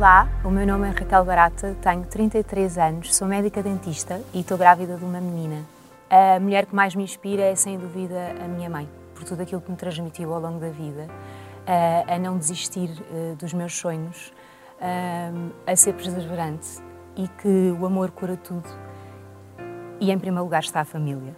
Olá, o meu nome é Raquel Barata, tenho 33 anos, sou médica dentista e estou grávida de uma menina. A mulher que mais me inspira é, sem dúvida, a minha mãe, por tudo aquilo que me transmitiu ao longo da vida, a não desistir eh, dos meus sonhos, a ser perseverante e que o amor cura tudo e, em primeiro lugar, está a família.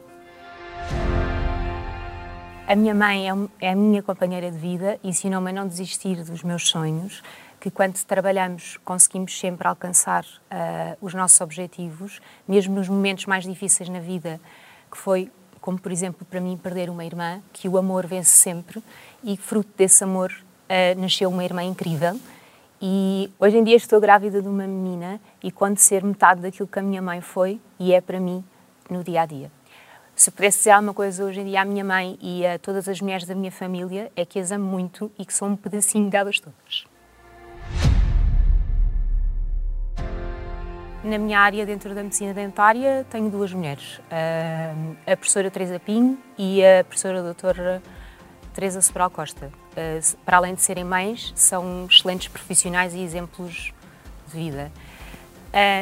A minha mãe é, é a minha companheira de vida, ensinou-me a não desistir dos meus sonhos, que quando trabalhamos conseguimos sempre alcançar uh, os nossos objetivos, mesmo nos momentos mais difíceis na vida, que foi, como por exemplo para mim, perder uma irmã, que o amor vence sempre e fruto desse amor uh, nasceu uma irmã incrível. E hoje em dia estou grávida de uma menina e quando ser metade daquilo que a minha mãe foi e é para mim no dia a dia. Se pudesse dizer alguma coisa hoje em dia à minha mãe e a todas as mulheres da minha família, é que as amo muito e que sou um pedacinho delas todas. Na minha área, dentro da medicina dentária, tenho duas mulheres, a professora Teresa Pinho e a professora doutora Teresa Sobral Costa. Para além de serem mães, são excelentes profissionais e exemplos de vida.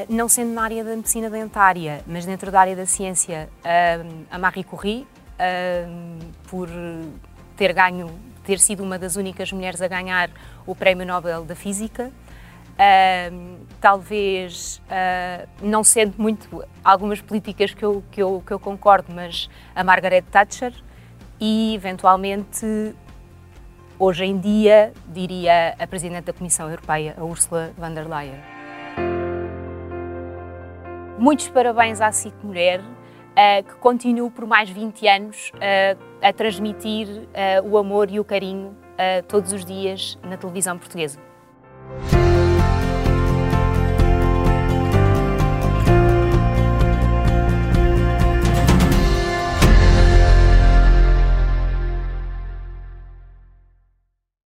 Não sendo na área da medicina dentária, mas dentro da área da ciência, a Marie Curie, por ter ganho, ter sido uma das únicas mulheres a ganhar o Prémio Nobel da Física, Talvez uh, não sendo muito algumas políticas que eu, que, eu, que eu concordo, mas a Margaret Thatcher e, eventualmente, hoje em dia, diria a Presidente da Comissão Europeia, a Ursula von der Leyen. Muitos parabéns à SIC Mulher, uh, que continua por mais 20 anos a transmitir o amor e o carinho todos os dias na televisão portuguesa.